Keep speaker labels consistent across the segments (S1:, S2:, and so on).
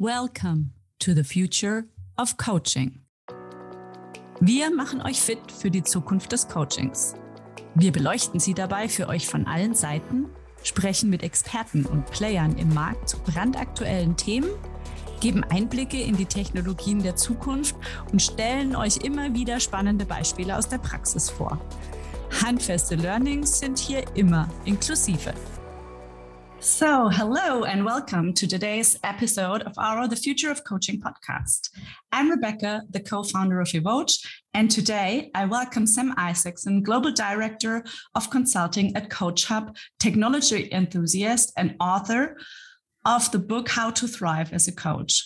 S1: Welcome to the future of Coaching. Wir machen euch fit für die Zukunft des Coachings. Wir beleuchten sie dabei für euch von allen Seiten, sprechen mit Experten und Playern im Markt zu brandaktuellen Themen, geben Einblicke in die Technologien der Zukunft und stellen euch immer wieder spannende Beispiele aus der Praxis vor. Handfeste Learnings sind hier immer inklusive. So, hello and welcome to today's episode of our The Future of Coaching podcast. I'm Rebecca, the co founder of evoach, and today I welcome Sam Isaacson, Global Director of Consulting at Coach Hub, technology enthusiast and author of the book How to Thrive as a Coach.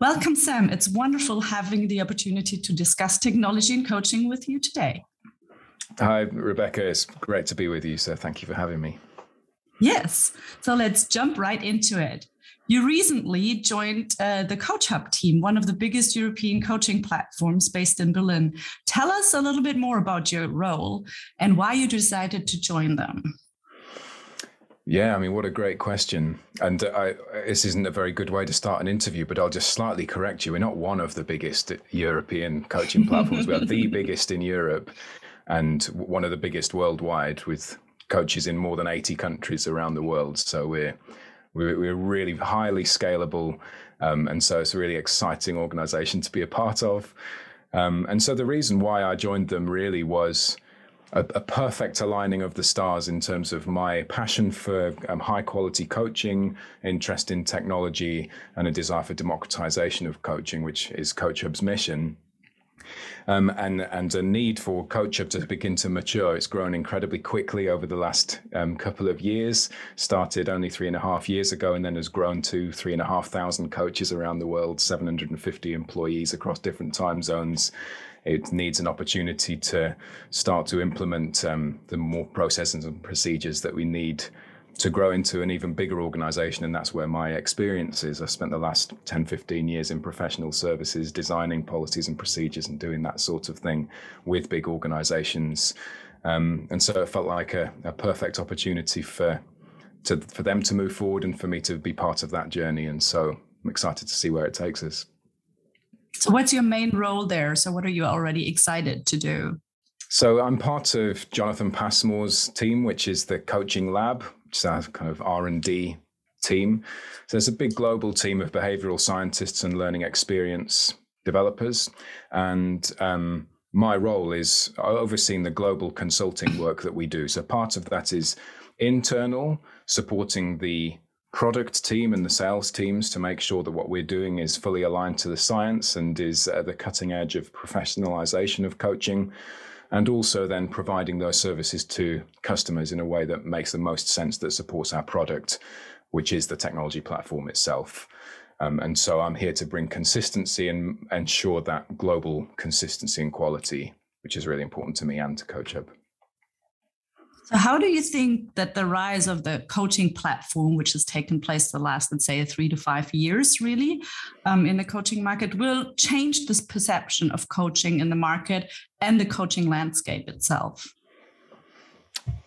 S1: Welcome, Sam. It's wonderful having the opportunity to discuss technology and coaching with you today.
S2: Hi, Rebecca. It's great to be with you. So, thank you for having me.
S1: Yes. So let's jump right into it. You recently joined uh, the Coach Hub team, one of the biggest European coaching platforms based in Berlin. Tell us a little bit more about your role and why you decided to join them.
S2: Yeah, I mean, what a great question. And I, this isn't a very good way to start an interview, but I'll just slightly correct you. We're not one of the biggest European coaching platforms. we are the biggest in Europe and one of the biggest worldwide with coaches in more than 80 countries around the world. So we're we're, really highly scalable, um, and so it's a really exciting organization to be a part of. Um, and so the reason why I joined them really was a, a, perfect aligning of the stars in terms of my passion for um, high quality coaching, interest in technology, and a desire for democratization of coaching, which is Coach Hub's mission um, and and a need for culture to begin to mature. It's grown incredibly quickly over the last um, couple of years. Started only three and a half years ago, and then has grown to three and a half thousand coaches around the world, 750 employees across different time zones it needs an opportunity to start to implement um, the more processes and procedures that we need to grow into an even bigger organization. And that's where my experience is. I spent the last 10, 15 years in professional services, designing policies and procedures and doing that sort of thing with big organizations. Um, and so it felt like a, a perfect opportunity for, to, for them to move forward and for me to be part of that journey. And so I'm excited to see where it takes us.
S1: So, what's your main role there? So, what are you already excited to do?
S2: So, I'm part of Jonathan Passmore's team, which is the coaching lab, which is our kind of R and D team. So there's a big global team of behavioral scientists and learning experience developers, and um, my role is overseeing the global consulting work that we do. So part of that is internal, supporting the product team and the sales teams to make sure that what we're doing is fully aligned to the science and is at the cutting edge of professionalization of coaching and also then providing those services to customers in a way that makes the most sense that supports our product, which is the technology platform itself. Um, and so I'm here to bring consistency and ensure that global consistency and quality, which is really important to me and to CoachHub.
S1: So, how do you think that the rise of the coaching platform, which has taken place the last, let's say, three to five years, really, um, in the coaching market, will change this perception of coaching in the market and the coaching landscape itself?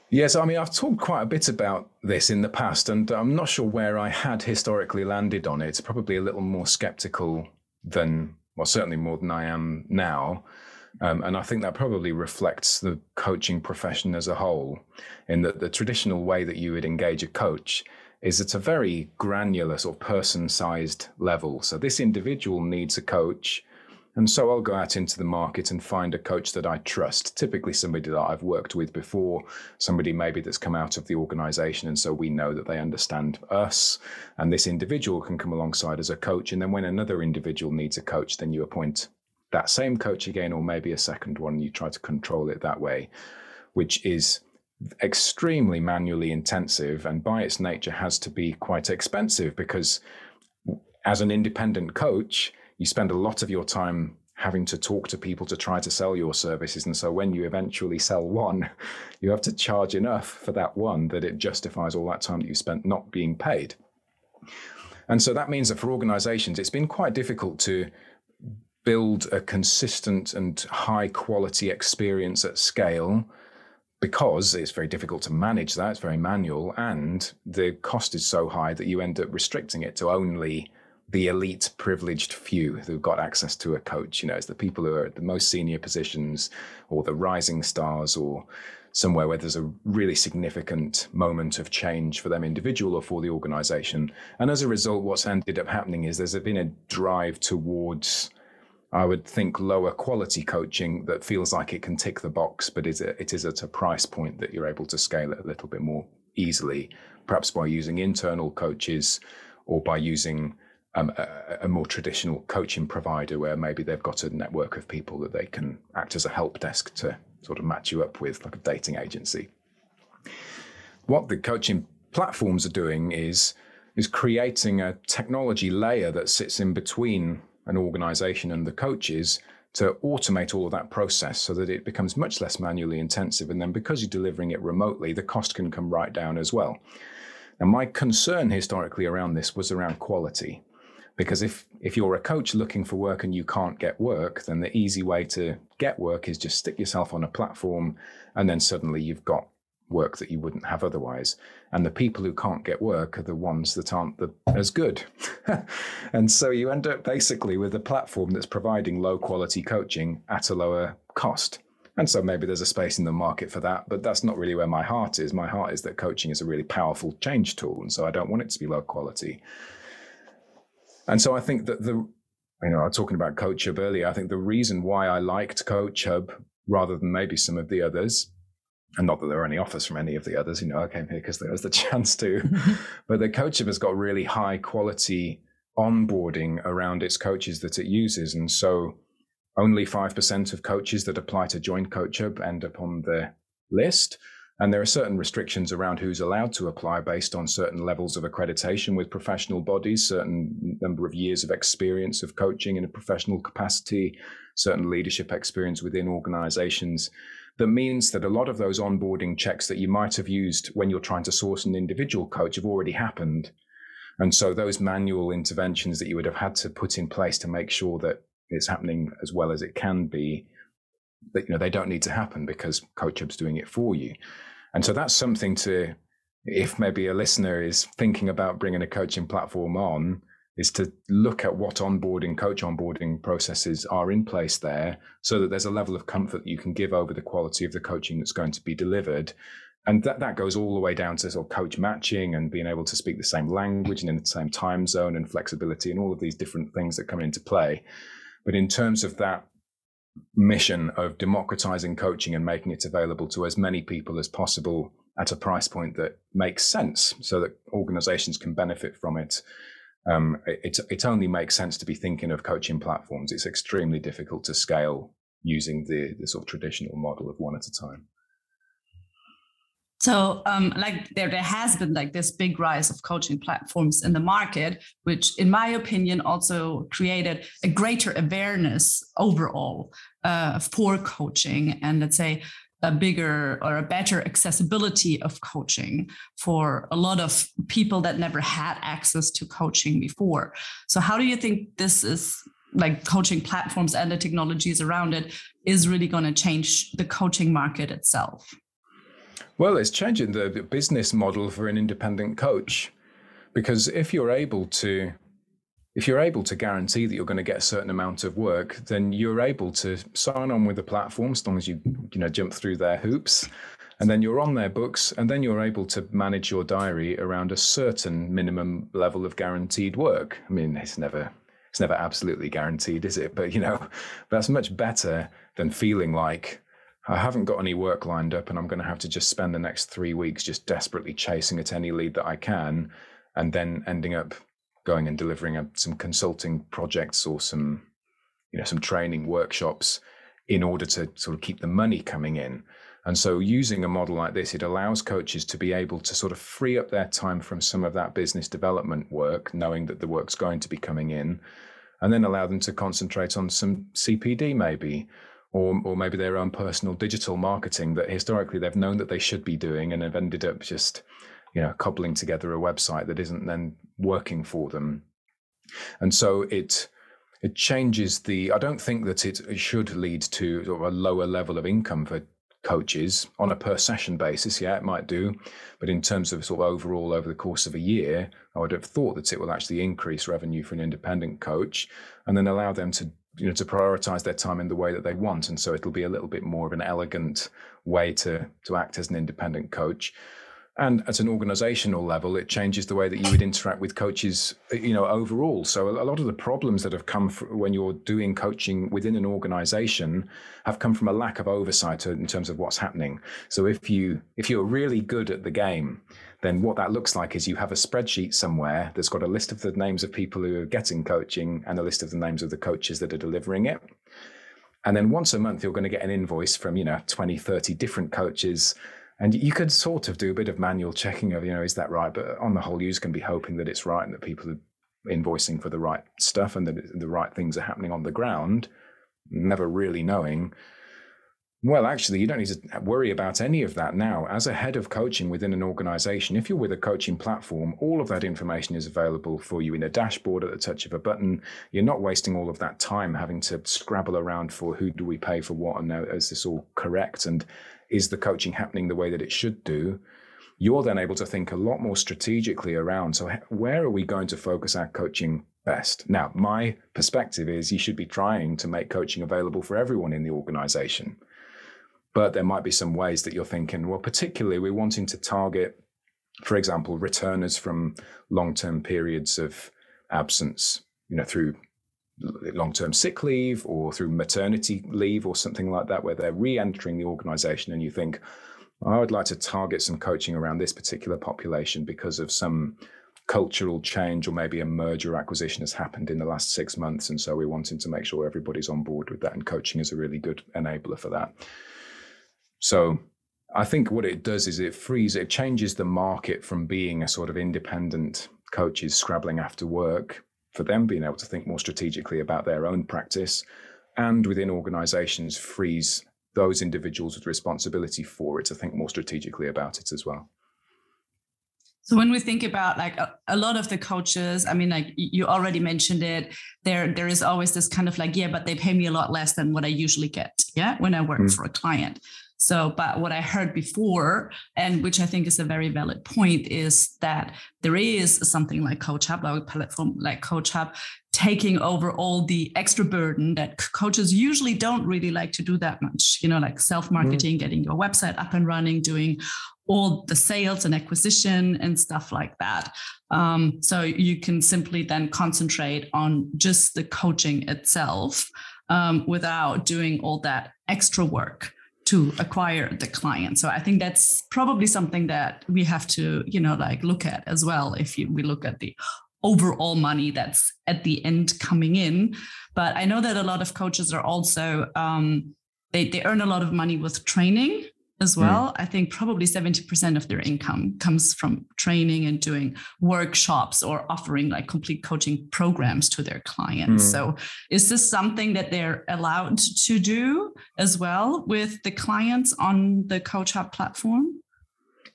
S2: Yes, I mean, I've talked quite a bit about this in the past, and I'm not sure where I had historically landed on it. Probably a little more skeptical than, well, certainly more than I am now. Um, and I think that probably reflects the coaching profession as a whole, in that the traditional way that you would engage a coach is at a very granular, sort of person sized level. So this individual needs a coach. And so I'll go out into the market and find a coach that I trust, typically somebody that I've worked with before, somebody maybe that's come out of the organization. And so we know that they understand us. And this individual can come alongside as a coach. And then when another individual needs a coach, then you appoint that same coach again, or maybe a second one. You try to control it that way, which is extremely manually intensive and by its nature has to be quite expensive because as an independent coach, you spend a lot of your time having to talk to people to try to sell your services. And so when you eventually sell one, you have to charge enough for that one that it justifies all that time that you spent not being paid. And so that means that for organizations, it's been quite difficult to build a consistent and high quality experience at scale because it's very difficult to manage that, it's very manual, and the cost is so high that you end up restricting it to only the elite privileged few who've got access to a coach. You know, it's the people who are at the most senior positions or the rising stars or somewhere where there's a really significant moment of change for them individual or for the organization. And as a result, what's ended up happening is there's been a drive towards, I would think, lower quality coaching that feels like it can tick the box, but it is at a price point that you're able to scale it a little bit more easily, perhaps by using internal coaches or by using um, a, a, more traditional coaching provider where maybe they've got a network of people that they can act as a help desk to sort of match you up with, like a dating agency. What the coaching platforms are doing is is creating a technology layer that sits in between an organization and the coaches to automate all of that process so that it becomes much less manually intensive. And then because you're delivering it remotely, the cost can come right down as well. And my concern historically around this was around quality. Because if, if you're a coach looking for work and you can't get work, then the easy way to get work is just stick yourself on a platform and then suddenly you've got work that you wouldn't have otherwise. And the people who can't get work are the ones that aren't the, as good. and so you end up basically with a platform that's providing low quality coaching at a lower cost. And so maybe there's a space in the market for that, but that's not really where my heart is. My heart is that coaching is a really powerful change tool. And so I don't want it to be low quality. And so I think that the, you know, I was talking about Coach Hub earlier. I think the reason why I liked Coach Hub rather than maybe some of the others, and not that there are any offers from any of the others, you know, I came here because there was the chance to, but the Coach has got really high quality onboarding around its coaches that it uses. And so only 5% of coaches that apply to join Coach Hub end up on the list. And there are certain restrictions around who's allowed to apply based on certain levels of accreditation with professional bodies, certain number of years of experience of coaching in a professional capacity, certain leadership experience within organizations. That means that a lot of those onboarding checks that you might have used when you're trying to source an individual coach have already happened. And so those manual interventions that you would have had to put in place to make sure that it's happening as well as it can be, that you know they don't need to happen because Coach Hub's doing it for you. And so that's something to, if maybe a listener is thinking about bringing a coaching platform on, is to look at what onboarding, coach onboarding processes are in place there so that there's a level of comfort that you can give over the quality of the coaching that's going to be delivered. And that, that goes all the way down to sort of coach matching and being able to speak the same language and in the same time zone and flexibility and all of these different things that come into play. But in terms of that mission of democratizing coaching and making it available to as many people as possible at a price point that makes sense so that organizations can benefit from it. Um, it, it only makes sense to be thinking of coaching platforms. It's extremely difficult to scale using the, the sort of traditional model of one at a time.
S1: So, um, like there, there has been like this big rise of coaching platforms in the market, which, in my opinion, also created a greater awareness overall uh, for coaching, and let's say a bigger or a better accessibility of coaching for a lot of people that never had access to coaching before. So, how do you think this is like coaching platforms and the technologies around it is really going to change the coaching market itself?
S2: Well, it's changing the business model for an independent coach because if you're able to if you're able to guarantee that you're going to get a certain amount of work, then you're able to sign on with the platform as long as you you know jump through their hoops, and then you're on their books, and then you're able to manage your diary around a certain minimum level of guaranteed work. I mean, it's never it's never absolutely guaranteed, is it? But you know, that's much better than feeling like I haven't got any work lined up, and I'm going to have to just spend the next three weeks just desperately chasing at any lead that I can, and then ending up going and delivering a, some consulting projects or some, you know, some training workshops in order to sort of keep the money coming in. And so, using a model like this, it allows coaches to be able to sort of free up their time from some of that business development work, knowing that the work's going to be coming in, and then allow them to concentrate on some CPD maybe or or maybe their own personal digital marketing that historically they've known that they should be doing and have ended up just you know cobbling together a website that isn't then working for them and so it it changes the i don't think that it, should lead to sort of a lower level of income for coaches on a per session basis. Yeah, it might do. But in terms of sort of overall over the course of a year, I would have thought that it will actually increase revenue for an independent coach and then allow them to you know to prioritize their time in the way that they want and so it'll be a little bit more of an elegant way to to act as an independent coach and at an organizational level it changes the way that you would interact with coaches eh, you know overall. So a lot of the problems that have come when you're doing coaching within an organization have come from a lack of oversight in terms of what's happening. So if you if you're really good at the game then what that looks like is you have a spreadsheet somewhere that's got a list of the names of people who are getting coaching and a list of the names of the coaches that are delivering it. And then once a month you're going to get an invoice from you know 20 30 different coaches and you could sort of do a bit of manual checking of, you know, is that right? But on the whole, going to be hoping that it's right and that people are invoicing for the right stuff and that the right things are happening on the ground, never really knowing. Well, actually, you don't need to worry about any of that now. As a head of coaching within an organization, if you're with a coaching platform, all of that information is available for you in a dashboard at the touch of a button. You're not wasting all of that time having to scrabble around for who do we pay for what and is this all correct? And is the coaching happening the way that it should do? You're then able to think a lot more strategically around. So, where are we going to focus our coaching best? Now, my perspective is you should be trying to make coaching available for everyone in the organization. But there might be some ways that you're thinking, well, particularly we're wanting to target, for example, returners from long term periods of absence, you know, through long term sick leave or through maternity leave or something like that, where they're re entering the organization and you think, I would like to target some coaching around this particular population because of some cultural change or maybe a merger acquisition has happened in the last six months. And so we're wanting to make sure everybody's on board with that. And coaching is a really good enabler for that. So I think what it does is it frees, it changes the market from being a sort of independent coaches scrabbling after work for them being able to think more strategically about their own practice and within organizations frees those individuals with responsibility for it to think more strategically about it as well.
S1: So when we think about like a, a, lot of the coaches, I mean, like you already mentioned it, there there is always this kind of like, yeah, but they pay me a lot less than what I usually get, yeah, when I work mm. for a client. So, but what I heard before, and which I think is a very valid point, is that there is something like Coach Hub, like a platform like Coach Hub, taking over all the extra burden that coaches usually don't really like to do that much. You know, like self marketing, mm-hmm. getting your website up and running, doing all the sales and acquisition and stuff like that. Um, so you can simply then concentrate on just the coaching itself um, without doing all that extra work to acquire the client. So I think that's probably something that we have to, you know, like look at as well. If you, we look at the overall money that's at the end coming in, but I know that a lot of coaches are also um, they they earn a lot of money with training as hmm. well. Mm. I think probably 70% of their income comes from training and doing workshops or offering like complete coaching programs to their clients. Mm. So, is this something that they're allowed to do as well with the clients on the Coach Hub platform?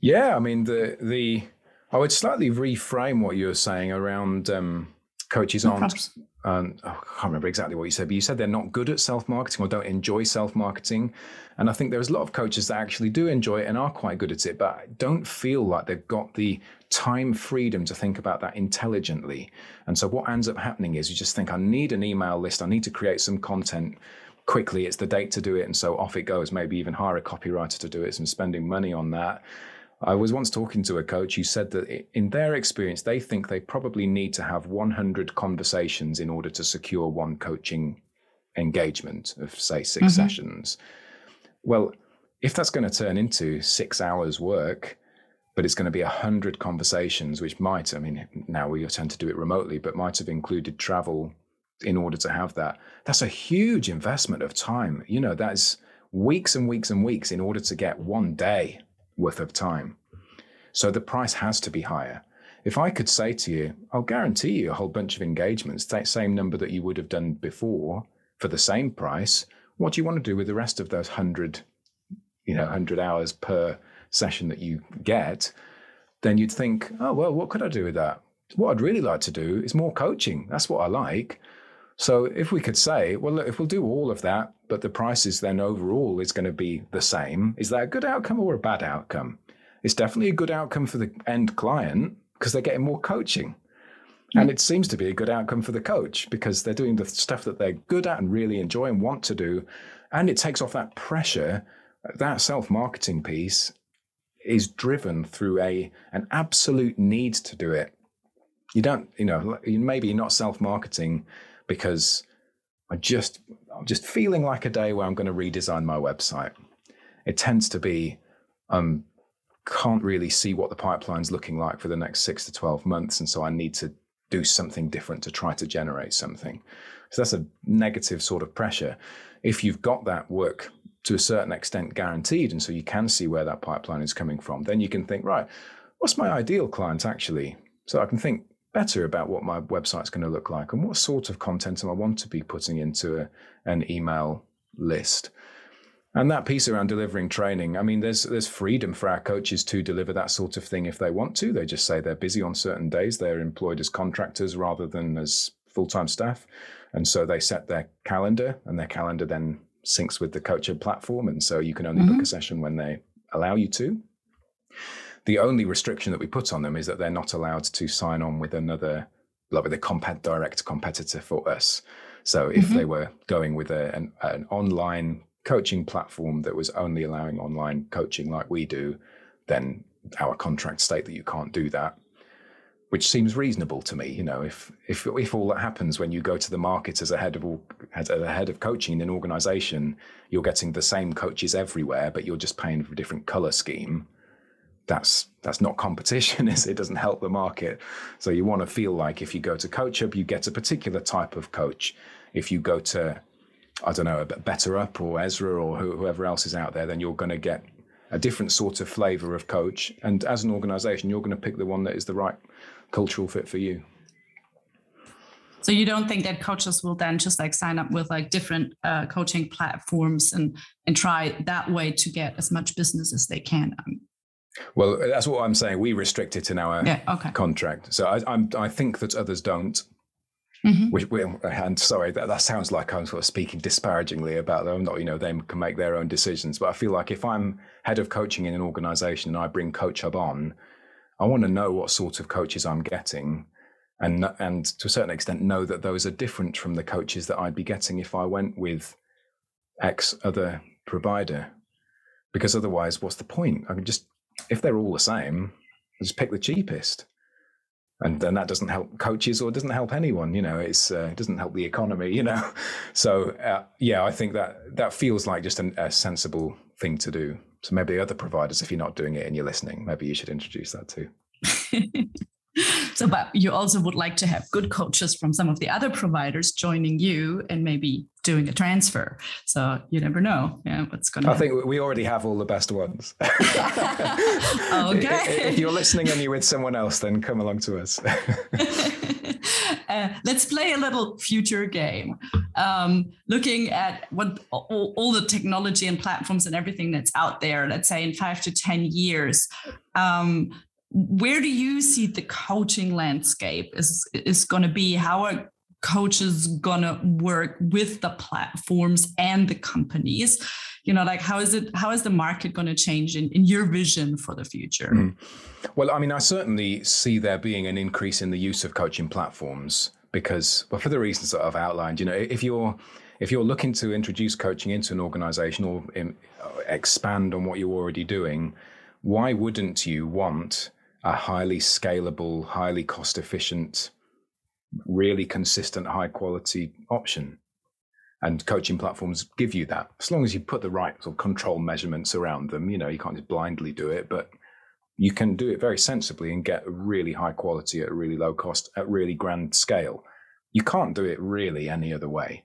S2: Yeah, I mean the the I would slightly reframe what you were saying around um, coaches no aren't um, oh, I can't remember exactly what you said, but you said they're not good at self marketing or don't enjoy self marketing. And I think there's a lot of coaches that actually do enjoy it and are quite good at it, but don't feel like they've got the time freedom to think about that intelligently. And so what ends up happening is you just think, I need an email list, I need to create some content quickly. It's the date to do it. And so off it goes. Maybe even hire a copywriter to do it. I'm spending money on that. I was once talking to a coach who said that in their experience, they think they probably need to have 100 conversations in order to secure one coaching engagement of, say, 6 mm-hmm. sessions. Well, if that's going to turn into six hours work, but it's going to be 100 conversations, which might, I mean, now we tend to do it remotely, but might have included travel in order to have that. That's a huge investment of time. You know, that's weeks and weeks and weeks in order to get one day worth of time. So the price has to be higher. If I could say to you, I'll guarantee you a whole bunch of engagements, that same number that you would have done before for the same price, what do you want to do with the rest of those 100, you know, 100 hours per session that you get? Then you'd think, oh, well, what could I do with that? What I'd really like to do is more coaching. That's what I like. So if we could say, well, look, if we'll do all of that, but the prices then overall is going to be the same, is that a good outcome or a bad outcome? It's definitely a good outcome for the end client because they're getting more coaching. Hmm. And it seems to be a good outcome for the coach because they're doing the stuff that they're good at and really enjoy and want to do. And it takes off that pressure. That self marketing piece is driven through a an absolute need to do it. You don't, you know, maybe not self marketing because I just I'm just feeling like a day where I'm going to redesign my website. It tends to be um can't really see what the pipeline's looking like for the next six to 12 months. And so I need to do something different to try to generate something. So that's a negative sort of pressure. If you've got that work to a certain extent guaranteed, and so you can see where that pipeline is coming from, then you can think, right, what's my ideal client actually? So I can think better about what my website's going to look like and what sort of content I want to be putting into a, an email list. And that piece around delivering training, I mean, there's there's freedom for our coaches to deliver that sort of thing if they want to. They just say they're busy on certain days. They're employed as contractors rather than as full-time staff. And so they set their calendar and their calendar then syncs with the coaching platform. And so you can only mm-hmm. book a session when they allow you to. The only restriction that we put on them is that they're not allowed to sign on with another, like with a comp- direct competitor for us. So if mm-hmm. they were going with a, an, an online coaching platform that was only allowing online coaching like we do, then our contract state that you can't do that, which seems reasonable to me. You know, if if if all that happens when you go to the market as a head of all, as a head of coaching in an organization, you're getting the same coaches everywhere, but you're just paying for a different color scheme. That's that's not competition, is it? doesn't help the market. So you want to feel like if you go to CoachHub, you get a particular type of coach. If you go to I don't know, a BetterUp or Ezra or whoever else is out there, then you're going to get a different sort of flavor of coach. And as an organization, you're going to pick the one that is the right cultural fit for you.
S1: So you don't think that coaches will then just like sign up with like different uh, coaching platforms and and try that way to get as much business as they can?
S2: Well, that's what I'm saying. We restrict it in our yeah, okay. contract. So I, I'm, I think that others don't. Mm-hmm. Which, and sorry, that, that sounds like I'm sort of speaking disparagingly about them. Not, you know, they can make their own decisions. But I feel like if I'm head of coaching in an organization and I bring Coach Hub on, I want to know what sort of coaches I'm getting, and and to a certain extent know that those are different from the coaches that I'd be getting if I went with X other provider. Because otherwise, what's the point? I can just if they're all the same, just pick the cheapest. And then that doesn't help coaches or doesn't help anyone you know it's uh, it doesn't help the economy you know. So uh, yeah i think that that feels like just an, a sensible thing to do. So maybe other providers if you're not doing it and you're listening maybe you should introduce that too
S1: so but you also would like to have good coaches from some of the other providers joining you and maybe doing a transfer. So you never know yeah what's going to
S2: i think we already have all the best ones. Okay. If you're listening and you're with someone else then come along to us.
S1: Uh, let's play a little future game. Um, looking at what all, all, the technology and platforms and everything that's out there let's say in five to ten years um, where do you see the coaching landscape is is going to be? How are coaches going to work with the platforms and the companies? You know like how is it how is the market going to change in, in your vision for the future? Mm.
S2: well i mean i certainly see there being an increase in the use of coaching platforms because well for the reasons that i've outlined you know if you're if you're looking to introduce coaching into an organization or in, uh, expand on what you're already doing why wouldn't you want a highly scalable, highly cost efficient, really consistent, high quality option. And coaching platforms give you that as long as you put the right sort of control measurements around them. You know, you can't just blindly do it, but you can do it very sensibly and get really high quality at a really low cost at really grand scale. You can't do it really any other way.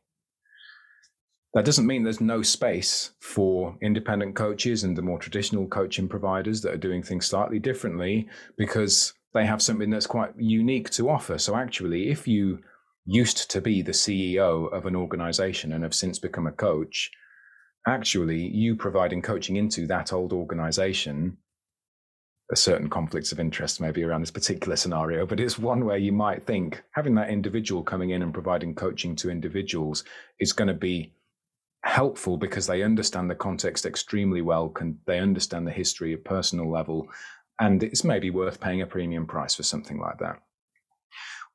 S2: That doesn't mean there's no space for independent coaches and the more traditional coaching providers that are doing things slightly differently because they have something that's quite unique to offer. So, actually, if you used to be the CEO of an organization and have since become a coach, actually, you providing coaching into that old organization a certain conflicts of interest maybe around this particular scenario, but it's one where you might think having that individual coming in and providing coaching to individuals is going to be helpful because they understand the context extremely well, can they understand the history at personal level, and it's maybe worth paying a premium price for something like that.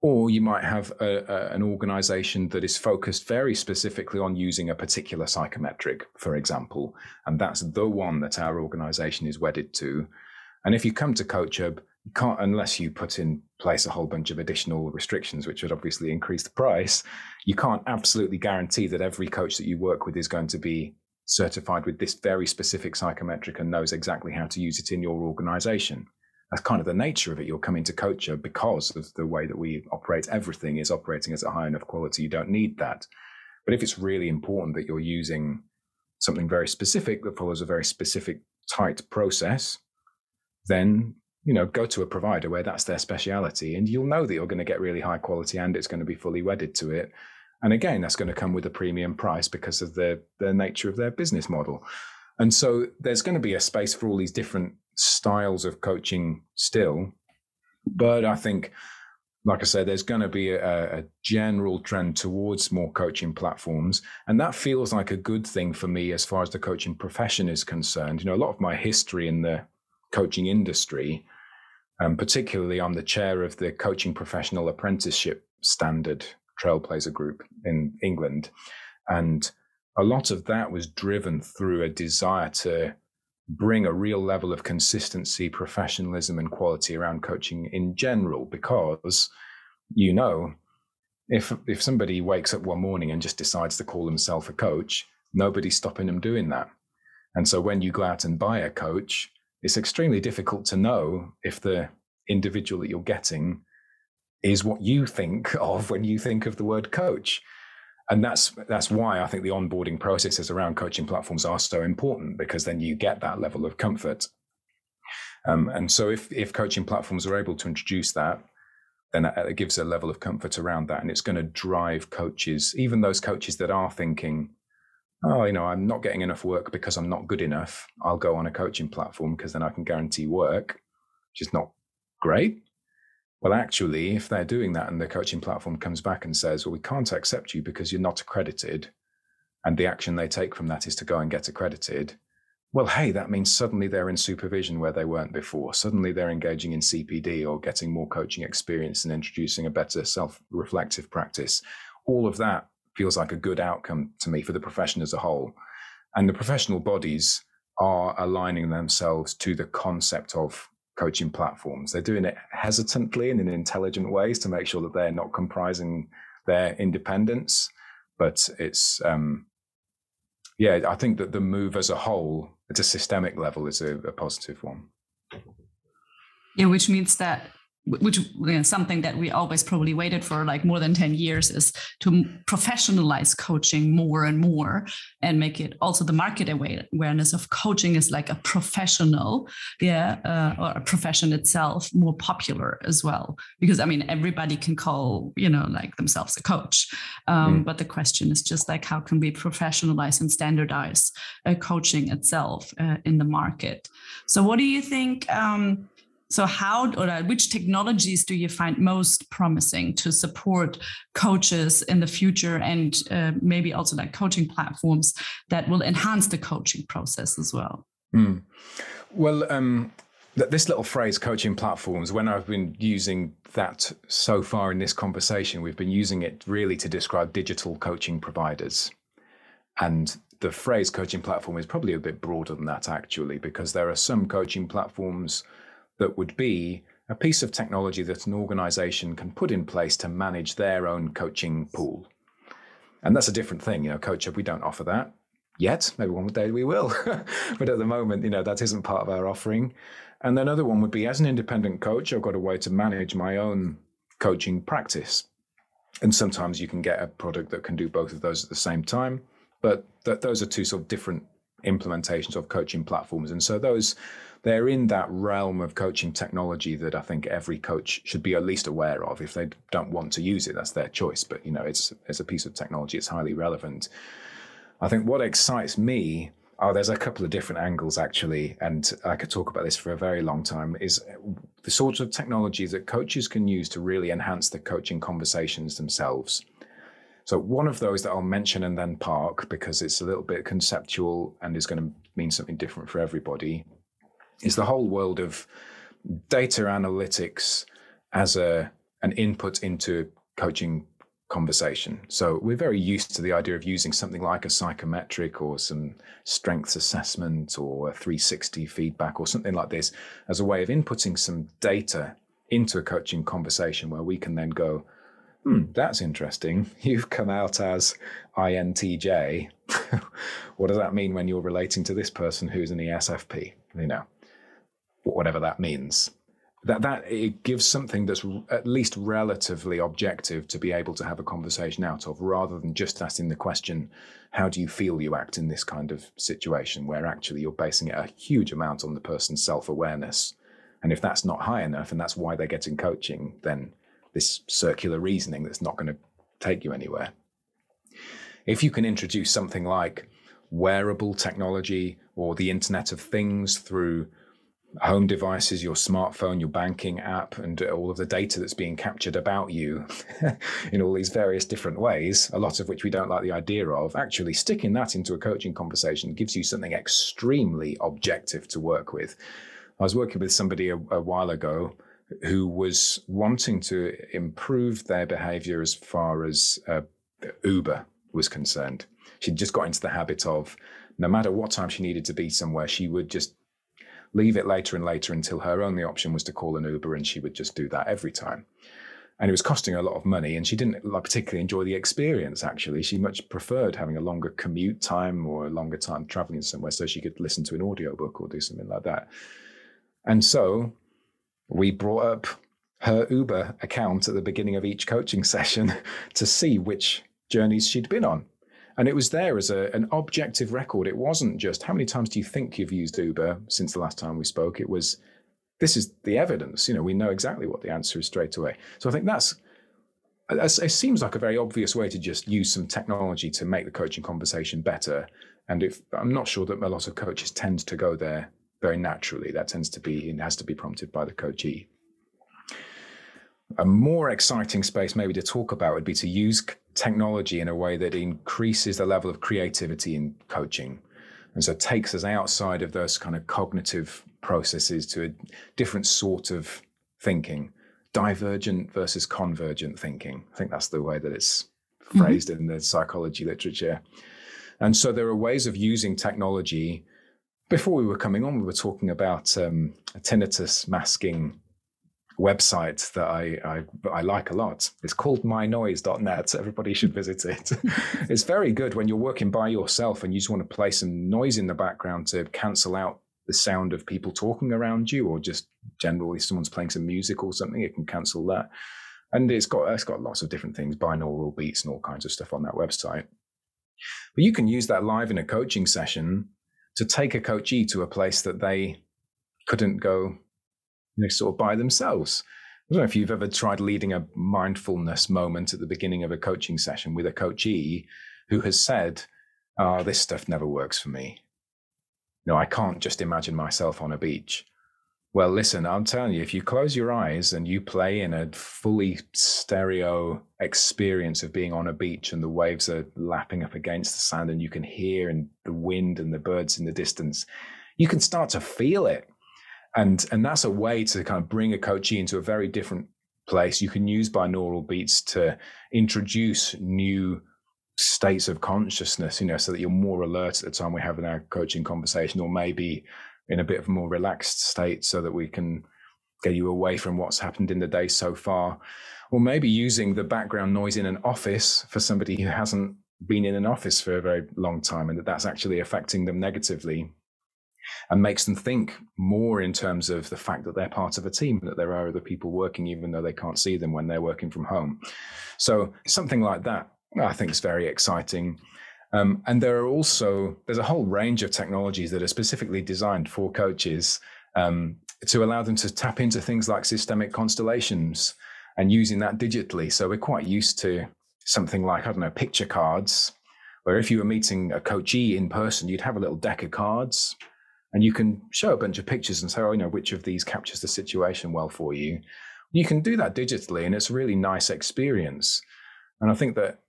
S2: Or you might have a, a, an organization that is focused very specifically on using a particular psychometric, for example, and that's the one that our organization is wedded to. And if you come to CoachHub, you can't, unless you put in place a whole bunch of additional restrictions, which would obviously increase the price, you can't absolutely guarantee that every coach that you work with is going to be certified with this very specific psychometric and knows exactly how to use it in your organization. That's kind of the nature of it. You're coming to CoachHub because of the way that we operate. Everything is operating as a high enough quality. You don't need that. But if it's really important that you're using something very specific that follows a very specific tight process, then you know go to a provider where that's their speciality and you'll know that you're going to get really high quality and it's going to be fully wedded to it and again that's going to come with a premium price because of the the nature of their business model and so there's going to be a space for all these different styles of coaching still but i think like I said, there's going to be a, a, general trend towards more coaching platforms. And that feels like a good thing for me as far as the coaching profession is concerned. You know, a lot of my history in the coaching industry. Um, particularly, I'm the chair of the Coaching Professional Apprenticeship Standard Trailblazer Group in England. And a lot of that was driven through a desire to bring a real level of consistency, professionalism, and quality around coaching in general, because you know, if if somebody wakes up one morning and just decides to call himself a coach, nobody's stopping them doing that. And so when you go out and buy a coach, it's extremely difficult to know if the individual that you're getting is what you think of when you think of the word coach. And that's that's why i think the onboarding processes around coaching platforms are so important because then you get that level of comfort. Um, and so if if coaching platforms are able to introduce that then it gives a level of comfort around that and it's going to drive coaches even those coaches that are thinking oh, you know, I'm not getting enough work because I'm not good enough. I'll go on a coaching platform because then I can guarantee work, which is not great. Well, actually, if they're doing that and the coaching platform comes back and says, well, we can't accept you because you're not accredited, and the action they take from that is to go and get accredited, well, hey, that means suddenly they're in supervision where they weren't before. Suddenly they're engaging in CPD or getting more coaching experience and introducing a better self reflective practice. All of that feels like a good outcome to me for the profession as a whole. And the professional bodies are aligning themselves to the concept of coaching platforms. They're doing it hesitantly and in intelligent ways to make sure that they're not comprising their independence. But it's, um, yeah, I think that the move as a whole, at a systemic level, is a, a positive one.
S1: Yeah, which means that which you know, something that we always probably waited for like more than 10 years is to professionalize coaching more and more and make it also the market awareness of coaching is like a professional yeah uh, or a profession itself more popular as well. Because i mean everybody can call you know like themselves a coach. Um, mm. but the question is just like how can we professionalize and standardize uh, coaching itself uh, in the market? So what do you think um, so, how or which technologies do you find most promising to support coaches in the future, and uh, maybe also like coaching platforms that will enhance the coaching process as well?
S2: Mm. Well, um, this little phrase, coaching platforms, when I've been using that so far in this conversation, we've been using it really to describe digital coaching providers. And the phrase coaching platform is probably a bit broader than that, actually, because there are some coaching platforms that would be a piece of technology that an organization can put in place to manage their own coaching pool. And that's a different thing. You know, CoachHub, we don't offer that yet. Maybe one day we will. but at the moment, you know, that isn't part of our offering. And then another one would be as an independent coach, I've got a way to manage my own coaching practice. And sometimes you can get a product that can do both of those at the same time. But th- those are two sort of different implementations of coaching platforms. And so those they're in that realm of coaching technology that I think every coach should be at least aware of. If they don't want to use it, that's their choice. But you know, it's it's a piece of technology. It's highly relevant. I think what excites me Oh, there's a couple of different angles actually, and I could talk about this for a very long time. Is the sorts of technology that coaches can use to really enhance the coaching conversations themselves. So one of those that I'll mention and then park because it's a little bit conceptual and is going to mean something different for everybody is the whole world of data analytics as a an input into coaching conversation. So we're very used to the idea of using something like a psychometric or some strengths assessment or a 360 feedback or something like this as a way of inputting some data into a coaching conversation where we can then go, hmm, that's interesting. You've come out as INTJ. what does that mean when you're relating to this person who's an ESFP? You know, whatever that means. That that it gives something that's at least relatively objective to be able to have a conversation out of, rather than just asking the question, "How do you feel you act in this kind of situation?" Where actually you're basing it a huge amount on the person's self-awareness, and if that's not high enough, and that's why they're getting coaching, then this circular reasoning that's not going to take you anywhere. If you can introduce something like wearable technology or the Internet of Things through home devices, your smartphone, your banking app, and all of the data that's being captured about you in all these various different ways, a lot of which we don't like the idea of, actually sticking that into a coaching conversation gives you something extremely objective to work with. I was working with somebody a, a while ago who was wanting to improve their behavior as far as uh, Uber was concerned. She'd just got into the habit of no matter what time she needed to be somewhere, she would just leave it later and later until her only option was to call an Uber, and she would just do that every time. And it was costing her a lot of money, and she didn't like, particularly enjoy the experience. Actually, she much preferred having a longer commute time or a longer time traveling somewhere, so she could listen to an audiobook or do something like that. And so we brought up her Uber account at the beginning of each coaching session to see which journeys she'd been on. And it was there as a, an objective record. It wasn't just how many times do you think you've used Uber since the last time we spoke? It was this is the evidence. You know, we know exactly what the answer is straight away. So I think that's it seems like a very obvious way to just use some technology to make the coaching conversation better. And if I'm not sure that a lot of coaches tend to go there very naturally. That tends to be and has to be prompted by the coachee. A more exciting space, maybe to talk about, would be to use technology in a way that increases the level of creativity in coaching. And so takes us outside of those kind of cognitive processes to a different sort of thinking, divergent versus convergent thinking. I think that's the way that it's mm-hmm. phrased mm-hmm. in the psychology literature. And so there are ways of using technology before we were coming on, we were talking about um, a tinnitus masking website that I, I, I like a lot. It's called mynoise.net. Everybody should visit it. it's very good when you're working by yourself and you just want to play some noise in the background to cancel out the sound of people talking around you, or just generally someone's playing some music or something. It can cancel that, and it's got it's got lots of different things, binaural beats and all kinds of stuff on that website. But you can use that live in a coaching session to take a coachee to a place that they couldn't go, you know, sort of by themselves. I don't know if you've ever tried leading a mindfulness moment at the beginning of a coaching session with a coachee who has said, "Oh, this stuff never works for me. No, I can't just imagine myself on a beach." Well, listen, I'm telling you, if you close your eyes and you play in a fully stereo experience of being on a beach and the waves are lapping up against the sand and you can hear and the wind and the birds in the distance, you can start to feel it. And and that's a way to kind of bring a coachee into a very different place. You can use binaural beats to introduce new states of consciousness, you know, so that you're more alert at the time we're having our coaching conversation, or maybe in a bit of a more relaxed state so that we can get you away from what's happened in the day so far. Or maybe using the background noise in an office for somebody who hasn't been in an office for a very long time and that that's actually affecting them negatively and makes them think more in terms of the fact that they're part of a team, that there are other people working, even though they can't see them when they're working from home. So something like that, I think is very exciting. Um, and there are also there's a whole range of technologies that are specifically designed for coaches um, to allow them to tap into things like systemic constellations and using that digitally. So we're quite used to something like I don't know picture cards, Where if you were meeting a coachee in person, you'd have a little deck of cards and you can show a bunch of pictures and say, oh, you know, which of these captures the situation well for you. You can do that digitally, and it's a really nice experience. And I think that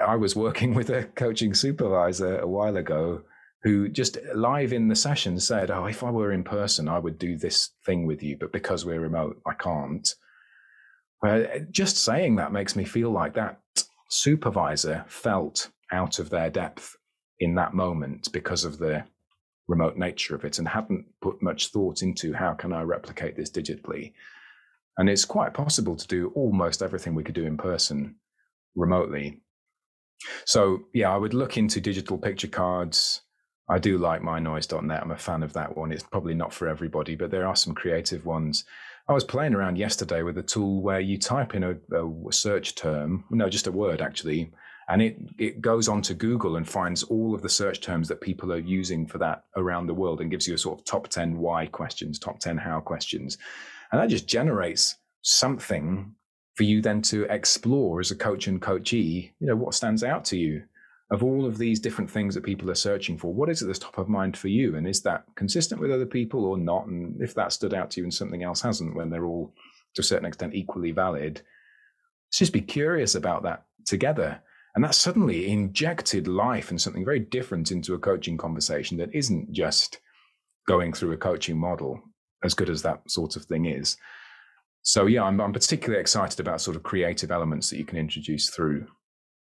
S2: I was working with a coaching supervisor a while ago who just live in the session said, Oh, if I were in person, I would do this thing with you, but because we're remote, I can't. Well, just saying that makes me feel like that supervisor felt out of their depth in that moment because of the remote nature of it and hadn't put much thought into how can I replicate this digitally. And it's quite possible to do almost everything we could do in person remotely. So yeah, I would look into digital picture cards. I do like mynoise.net. I'm a fan of that one. It's probably not for everybody, but there are some creative ones. I was playing around yesterday with a tool where you type in a, a search term, no, just a word actually, and it it goes on to Google and finds all of the search terms that people are using for that around the world and gives you a sort of top 10 why questions, top 10 how questions. And that just generates something for you then to explore as a coach and coachee, you know, what stands out to you of all of these different things that people are searching for. What is it that's top of mind for you? And is that consistent with other people or not? And if that stood out to you and something else hasn't, when they're all to a certain extent equally valid, let's just be curious about that together. And that suddenly injected life and something very different into a coaching conversation that isn't just going through a coaching model, as good as that sort of thing is. So, yeah, I'm, I'm particularly excited about sort of creative elements that you can introduce through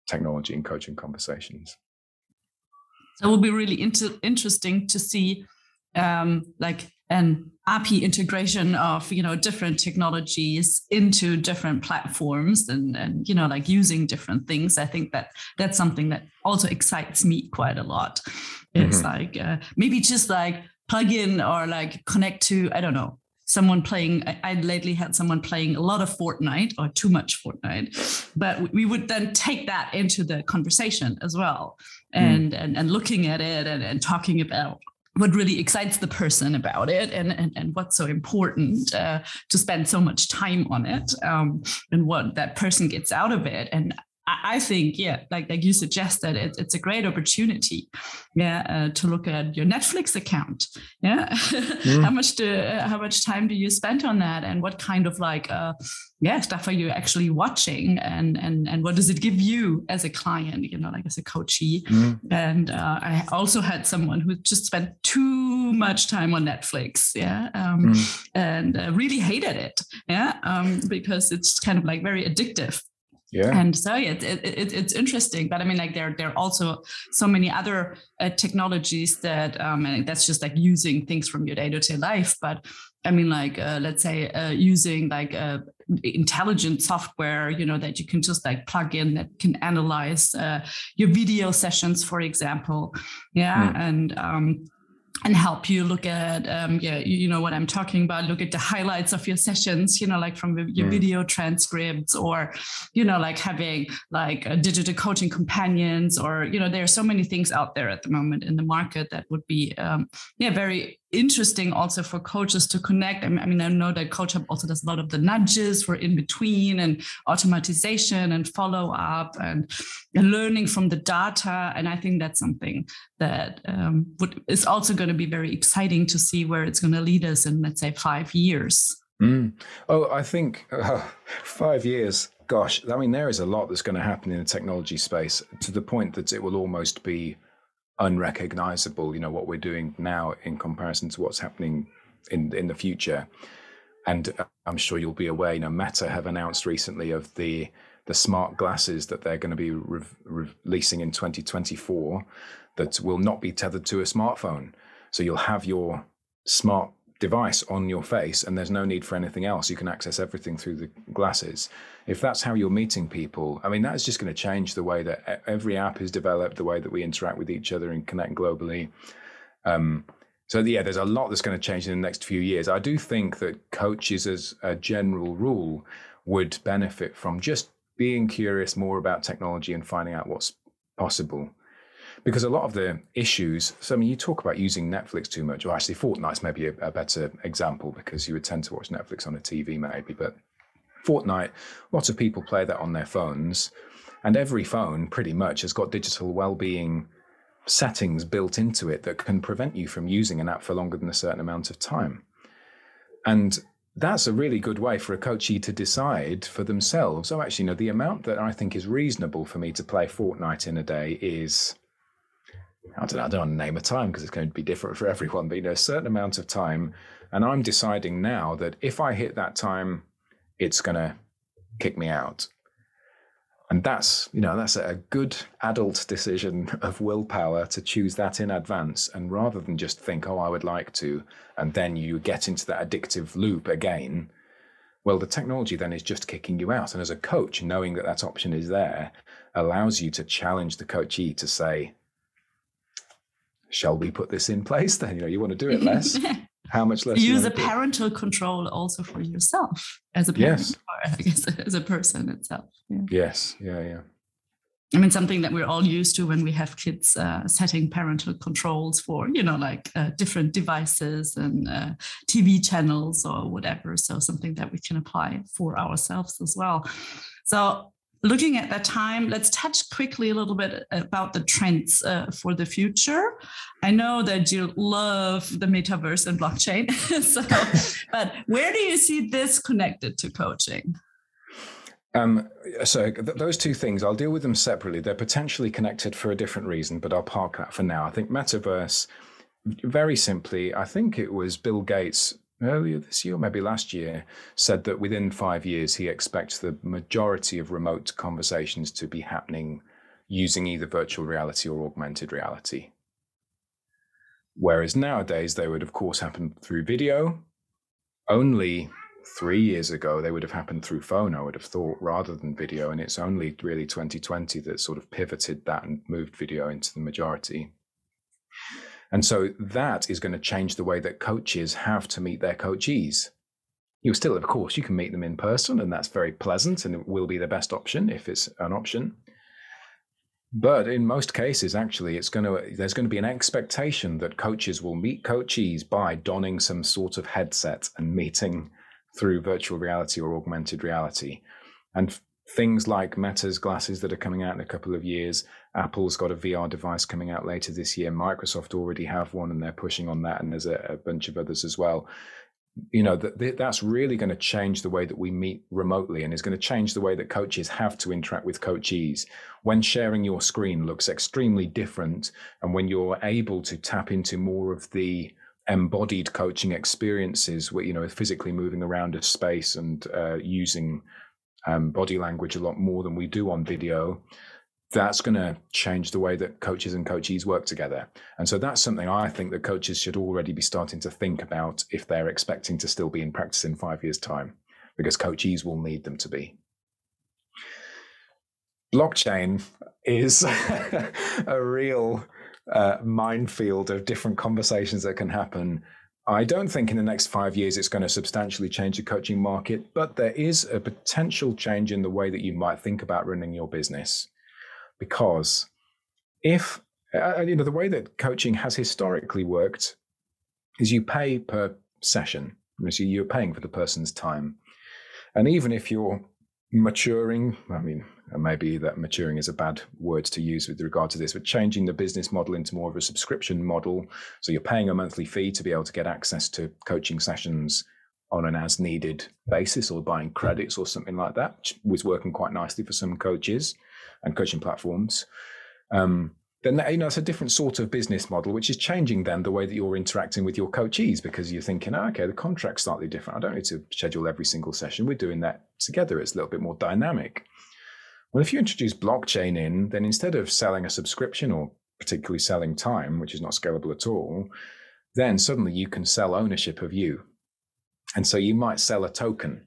S2: technology and coaching conversations.
S1: So it will be really inter- interesting to see um, like an API integration of you know different technologies into different platforms and and you know like using different things. I think that that's something that also excites me quite a lot. It's mm-hmm. like uh, maybe just like plug in or like connect to I don't know someone playing I, I lately had someone playing a lot of fortnite or too much fortnite but we would then take that into the conversation as well hmm. and mm. and, and looking at it and, and talking about what really excites the person about it and, and, and what's so important uh, to spend so much time on it um, and what that person gets out of it and I think, yeah, like like you suggested, it, it's a great opportunity, yeah, uh, to look at your Netflix account. Yeah, mm. how much do how much time do you spend on that, and what kind of like uh, yeah stuff are you actually watching, and and and what does it give you as a client, you know, like as a coachee. Mm. And uh, I also had someone who just spent too much time on Netflix, yeah, um, mm. and uh, really hated it, yeah, um, because it's kind of like very addictive
S2: yeah
S1: and so yeah, it, it, it's interesting but i mean like there there are also so many other uh, technologies that um and that's just like using things from your day-to-day life but i mean like uh, let's say uh, using like uh, intelligent software you know that you can just like plug in that can analyze uh, your video sessions for example yeah mm. and um and help you look at um, yeah you know what i'm talking about look at the highlights of your sessions you know like from your mm. video transcripts or you know like having like digital coaching companions or you know there are so many things out there at the moment in the market that would be um, yeah very interesting also for coaches to connect. I mean, I know that Coach Hub also does a lot of the nudges for in between and automatization and follow up and learning from the data. And I think that's something that um, would, is also going to be very exciting to see where it's going to lead us in, let's say, five years.
S2: Mm. Oh, I think uh, five years. Gosh, I mean, there is a lot that's going to happen in the technology space to the point that it will almost be unrecognizable you know what we're doing now in comparison to what's happening in in the future. And uh, i'm sure you'll be aware you know meta have announced recently of the the smart glasses that they're going to be re- releasing in 2024 that will not be tethered to a smartphone. So you'll have your smart device on your face and there's no need for anything else. You can access everything through the glasses. If that's how you're meeting people, I mean, that's just going to change the way that every app is developed, the way that we interact with each other and connect globally. Um, so, yeah, there's a lot that's going to change in the next few years. I do think that coaches, as a general rule, would benefit from just being curious more about technology and finding out what's possible because a lot of the issues. So I mean, you talk about using Netflix too much. Or actually, Fortnite's maybe a, a better example because you would tend to watch Netflix on a TV, maybe. But Fortnite, lots of people play that on their phones. And every phone pretty much has got digital well-being settings built into it that can prevent you from using an app for longer than a certain amount of time. And that's a really good way for a coachee to decide for themselves. Oh, actually, no, the amount that I think is reasonable for me to play Fortnite in a day is I don't know, I don't want to name a time because it's going to be different for everyone, but you know, a certain amount of time. And I'm deciding now that if I hit that time, it's going to kick me out. And that's, you know, that's a good adult decision of willpower to choose that in advance. And rather than just think, oh, I would like to, and then you get into that addictive loop again, well, the technology then is just kicking you out. And as a coach, knowing that that option is there allows you to challenge the coachee to say, shall we put this in place then? You know, you want to do it less. How much less?
S1: Use a parental control also for yourself as a parent, yes. or I guess as a person itself.
S2: Yeah. Yes. Yeah. Yeah.
S1: I mean, something that we're all used to when we have kids uh, setting parental controls for, you know, like uh, different devices and uh, TV channels or whatever. So, something that we can apply for ourselves as well. So, looking at that time, let's touch quickly a little bit about the trends uh, for the future. I know that you love the metaverse and blockchain. so, but where do you see this connected to coaching?
S2: Um, so th- those two things, I'll deal with them separately. They're potentially connected for a different reason, but I'll park that for now. I think metaverse, very simply, I think it was Bill Gates earlier this year, maybe last year, said that within five years he expects the majority of remote conversations to be happening using either virtual reality or augmented reality. Whereas nowadays they would, of course, happen through video. Only three years ago, they would have happened through phone, I would have thought, rather than video. And it's only really 2020 that sort of pivoted that and moved video into the majority. And so that is going to change the way that coaches have to meet their coachees. You still, of course, you can meet them in person, and that's very pleasant and it will be the best option if it's an option. But in most cases, actually, it's going to there's going to be an expectation that coaches will meet coachees by donning some sort of headset and meeting through virtual reality or augmented reality. And things like Meta's glasses that are coming out in a couple of years. Apple's got a VR device coming out later this year. Microsoft already have one and they're pushing on that. And there's a, a bunch of others as well. You know, that that's really going to change the way that we meet remotely and is going to change the way that coaches have to interact with coachees. When sharing your screen looks extremely different, and when you're able to tap into more of the embodied coaching experiences, where you know, physically moving around a space and uh, using um, body language a lot more than we do on video, that's going to change the way that coaches and coachees work together. And so that's something I think that coaches should already be starting to think about if they're expecting to still be in practice in five years' time, because coachees will need them to be. Blockchain is a real uh, minefield of different conversations that can happen I don't think in the next five years it's going to substantially change the coaching market, but there is a potential change in the way that you might think about running your business. Because if, uh, you know, the way that coaching has historically worked is you pay per session. So you're paying for the person's time. And even if you're maturing, I mean, maybe that maturing is a bad word to use with regard to this, but changing the business model into more of a subscription model. So you're paying a monthly fee to be able to get access to coaching sessions on an as needed basis or buying credits or something like that, which was working quite nicely for some coaches and coaching platforms. Um, then you know it's a different sort of business model, which is changing then the way that you're interacting with your coachees because you're thinking, oh, okay, the contract's slightly different. I don't need to schedule every single session. We're doing that together. It's a little bit more dynamic. Well, if you introduce blockchain in, then instead of selling a subscription or particularly selling time, which is not scalable at all, then suddenly you can sell ownership of you. And so you might sell a token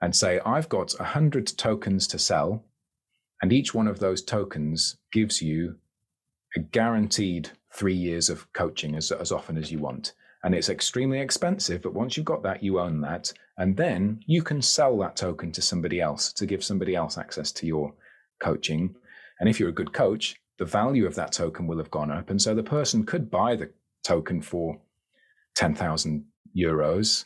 S2: and say, I've got 100 tokens to sell, and each one of those tokens gives you a guaranteed three years of coaching as, as often as you want. And it's extremely expensive, but once you've got that, you own that. And then you can sell that token to somebody else to give somebody else access to your coaching. And if you're a good coach, the value of that token will have gone up. And so the person could buy the token for 10,000 euros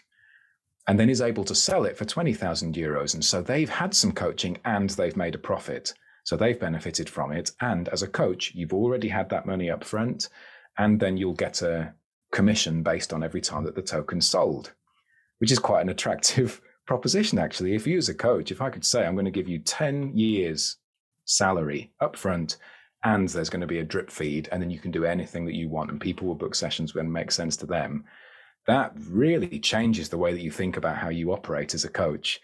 S2: and then is able to sell it for 20,000 euros. And so they've had some coaching and they've made a profit. So they've benefited from it. And as a coach, you've already had that money up front, and then you'll get a commission based on every time that the token's sold, which is quite an attractive proposition, actually. If you, as a coach, if I could say, I'm going to give you 10 years salary upfront, and there's going to be a drip feed, and then you can do anything that you want, and people will book sessions when it makes sense to them. That really changes the way that you think about how you operate as a coach.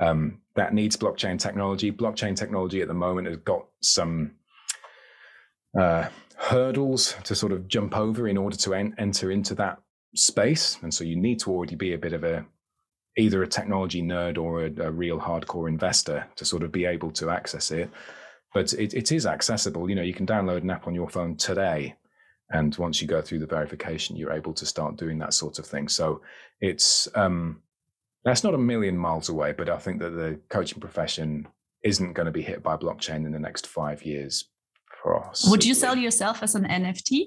S2: Um, that needs blockchain technology. Blockchain technology at the moment has got some uh, hurdles to sort of jump over in order to en- enter into that space, and so you need to already be a bit of a either a technology nerd or a, a real hardcore investor to sort of be able to access it. But it, it is accessible. You know, you can download an app on your phone today and once you go through the verification you're able to start doing that sort of thing so it's um that's not a million miles away, but I think that the coaching profession isn't going to be hit by blockchain in the next five years.
S1: Possibly. Would you sell yourself as an NFT?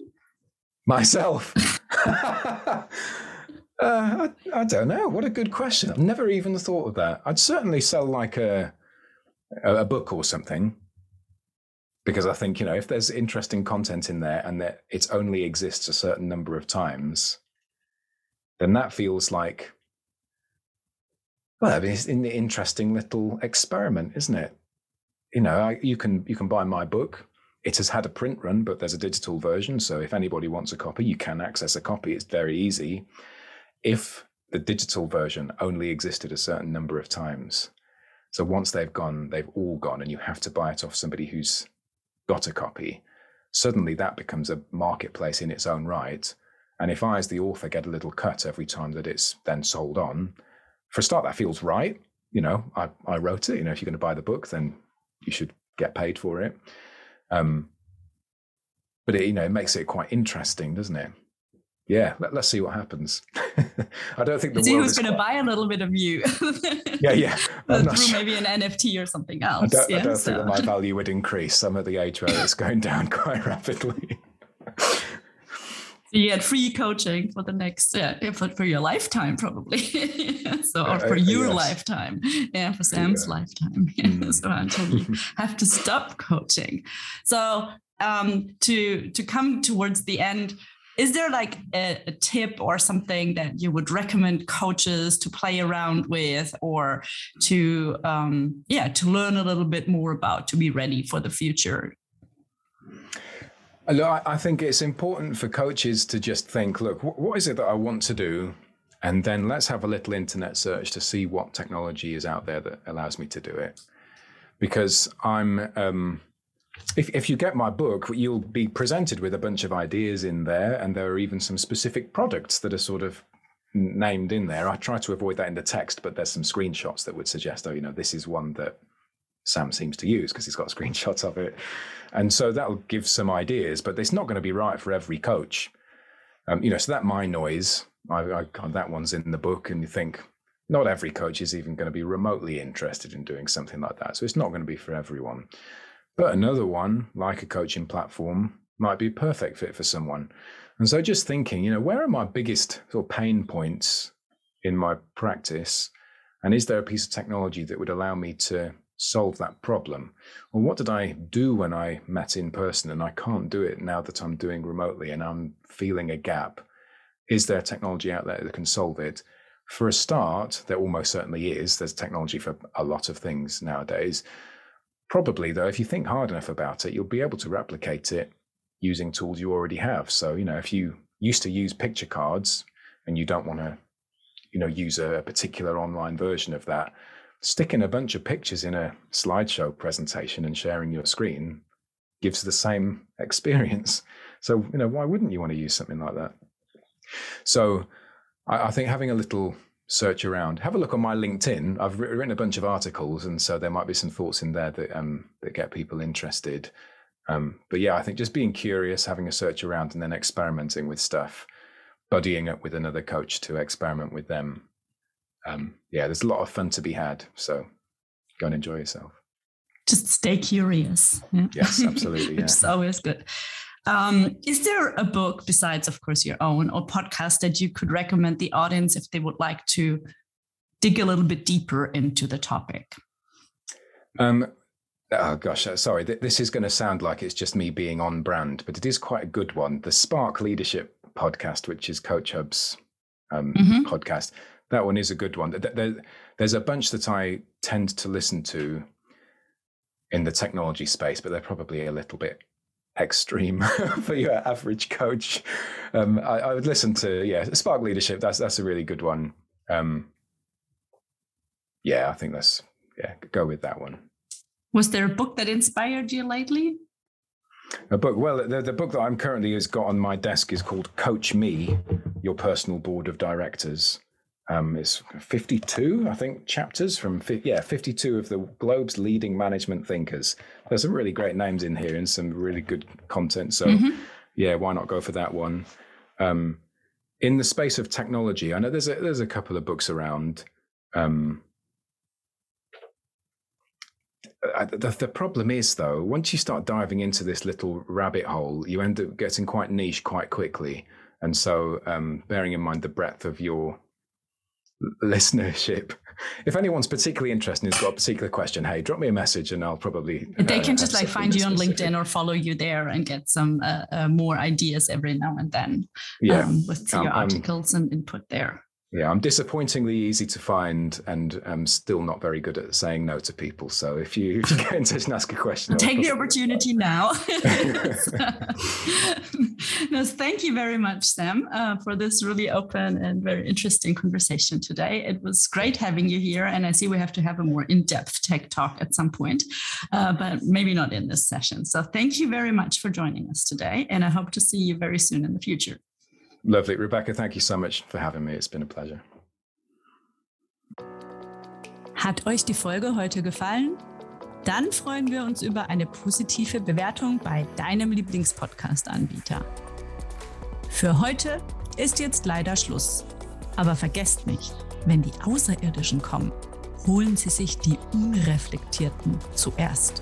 S2: Myself? uh, I, I, don't know. What a good question. I've never even thought of that. I'd certainly sell like a a book or something because I think you know if there's interesting content in there and that it only exists a certain number of times, then that feels like well, it's an interesting little experiment, isn't it? You know, I, you can you can buy my book. It has had a print run, but there's a digital version. So if anybody wants a copy, you can access a copy. It's very easy. If the digital version only existed a certain number of times, so once they've gone, they've all gone, and you have to buy it off somebody who's got a copy. Suddenly, that becomes a marketplace in its own right. And if I, as the author, get a little cut every time that it's then sold on, for a start, that feels right. You know, I, I wrote it. You know, if you're going to buy the book, then you should get paid for it. Um, but it, you know, it makes it quite interesting, doesn't it? Yeah, let, us see what happens. I don't think the
S1: see who's going to buy a little bit of you.
S2: yeah, yeah.
S1: through sure. maybe an NFT or something else.
S2: I don't,
S1: yeah,
S2: I don't so. think that my value would increase. I'm at the age where it's going down quite rapidly.
S1: You get free coaching for the next, yeah, for, for your lifetime probably. so, or for uh, your yes. lifetime, yeah, for Sam's yeah. lifetime. Mm. so until you have to stop coaching. So um, to to come towards the end, is there like a, a, tip or something that you would recommend coaches to play around with or to um, yeah to learn a little bit more about to be ready for the future
S2: Look, I think it's important for coaches to just think, look, what is it that I want to do? And then let's have a little internet search to see what technology is out there that allows me to do it. Because I'm, um, if, if you get my book, you'll be presented with a bunch of ideas in there, and there are even some specific products that are sort of named in there. I try to avoid that in the text, but there's some screenshots that would suggest, oh, you know, this is one that Sam seems to use because he's got screenshots of it. And so that'll give some ideas, but it's not going to be right for every coach. Um, you know, so that my noise, I, I, that one's in the book, and you think not every coach is even going to be remotely interested in doing something like that. So it's not going to be for everyone. But another one, like a coaching platform, might be a perfect fit for someone. And so just thinking, you know, where are my biggest sort of pain points in my practice? And is there a piece of technology that would allow me to solve that problem? Well, what did I do when I met in person and I can't do it now that I'm doing remotely and I'm feeling a gap? Is there technology out there that can solve it? For a start, there almost certainly is. There's technology for a lot of things nowadays. Probably, though, if you think hard enough about it, you'll be able to replicate it using tools you already have. So, you know, if you used to use picture cards and you don't want to, you know, use a particular online version of that, sticking a bunch of pictures in a slideshow presentation and sharing your screen gives the same experience. So, you know, why wouldn't you want to use something like that? So, I, I think having a little search around, have a look on my LinkedIn. I've written a bunch of articles, and so there might be some thoughts in there that um, that get people interested. Um, but yeah, I think just being curious, having a search around, and then experimenting with stuff, buddying up with another coach to experiment with them um, yeah, there's a lot of fun to be had. So go and enjoy yourself.
S1: Just stay curious.
S2: Yeah. Yes, absolutely.
S1: Which is always good. Um, is there a book besides, of course, your own or podcast that you could recommend the audience if they would like to dig a little bit deeper into the topic?
S2: Um, Oh gosh, uh, sorry. This is going to sound like it's just me being on brand, but it is quite a good one. The Spark Leadership podcast, which is Coach Hub's um, mm-hmm. podcast, that one is a good one. There, there's a bunch that I tend to listen to in the technology space, but they're probably a little bit extreme for your average coach. Um, I, I, would listen to yeah, Spark Leadership. That's that's a really good one. Um, yeah, I think that's yeah, go with that one.
S1: Was there a book that inspired you lately?
S2: A book. Well, the, the book that I'm currently has got on my desk is called Coach Me, Your Personal Board of Directors. Um, it's 52, I think, chapters from yeah, 52 of the globe's leading management thinkers. There's some really great names in here and some really good content. So, mm-hmm. yeah, why not go for that one? Um, in the space of technology, I know there's a, there's a couple of books around. Um, the, the problem is though, once you start diving into this little rabbit hole, you end up getting quite niche quite quickly. And so, um, bearing in mind the breadth of your listenership. If anyone's particularly interested and has got a particular question, hey, drop me a message and I'll probably.
S1: They uh, can just like find you on LinkedIn or follow you there and get some uh, uh, more ideas every now and then. Yeah. Um, with um, your articles and input there.
S2: Yeah, I'm disappointingly easy to find, and I'm still not very good at saying no to people. So if you if you get in touch and ask a question,
S1: take the opportunity now. no, thank you very much, Sam, uh, for this really open and very interesting conversation today. It was great having you here, and I see we have to have a more in-depth tech talk at some point, uh, but maybe not in this session. So thank you very much for joining us today, and I hope to see you very soon in the future.
S2: Lovely. Rebecca, thank you so much for having me. It's been a pleasure.
S1: Hat euch die Folge heute gefallen? Dann freuen wir uns über eine positive Bewertung bei deinem Lieblingspodcast-Anbieter. Für heute ist jetzt leider Schluss. Aber vergesst nicht, wenn die Außerirdischen kommen, holen sie sich die Unreflektierten zuerst.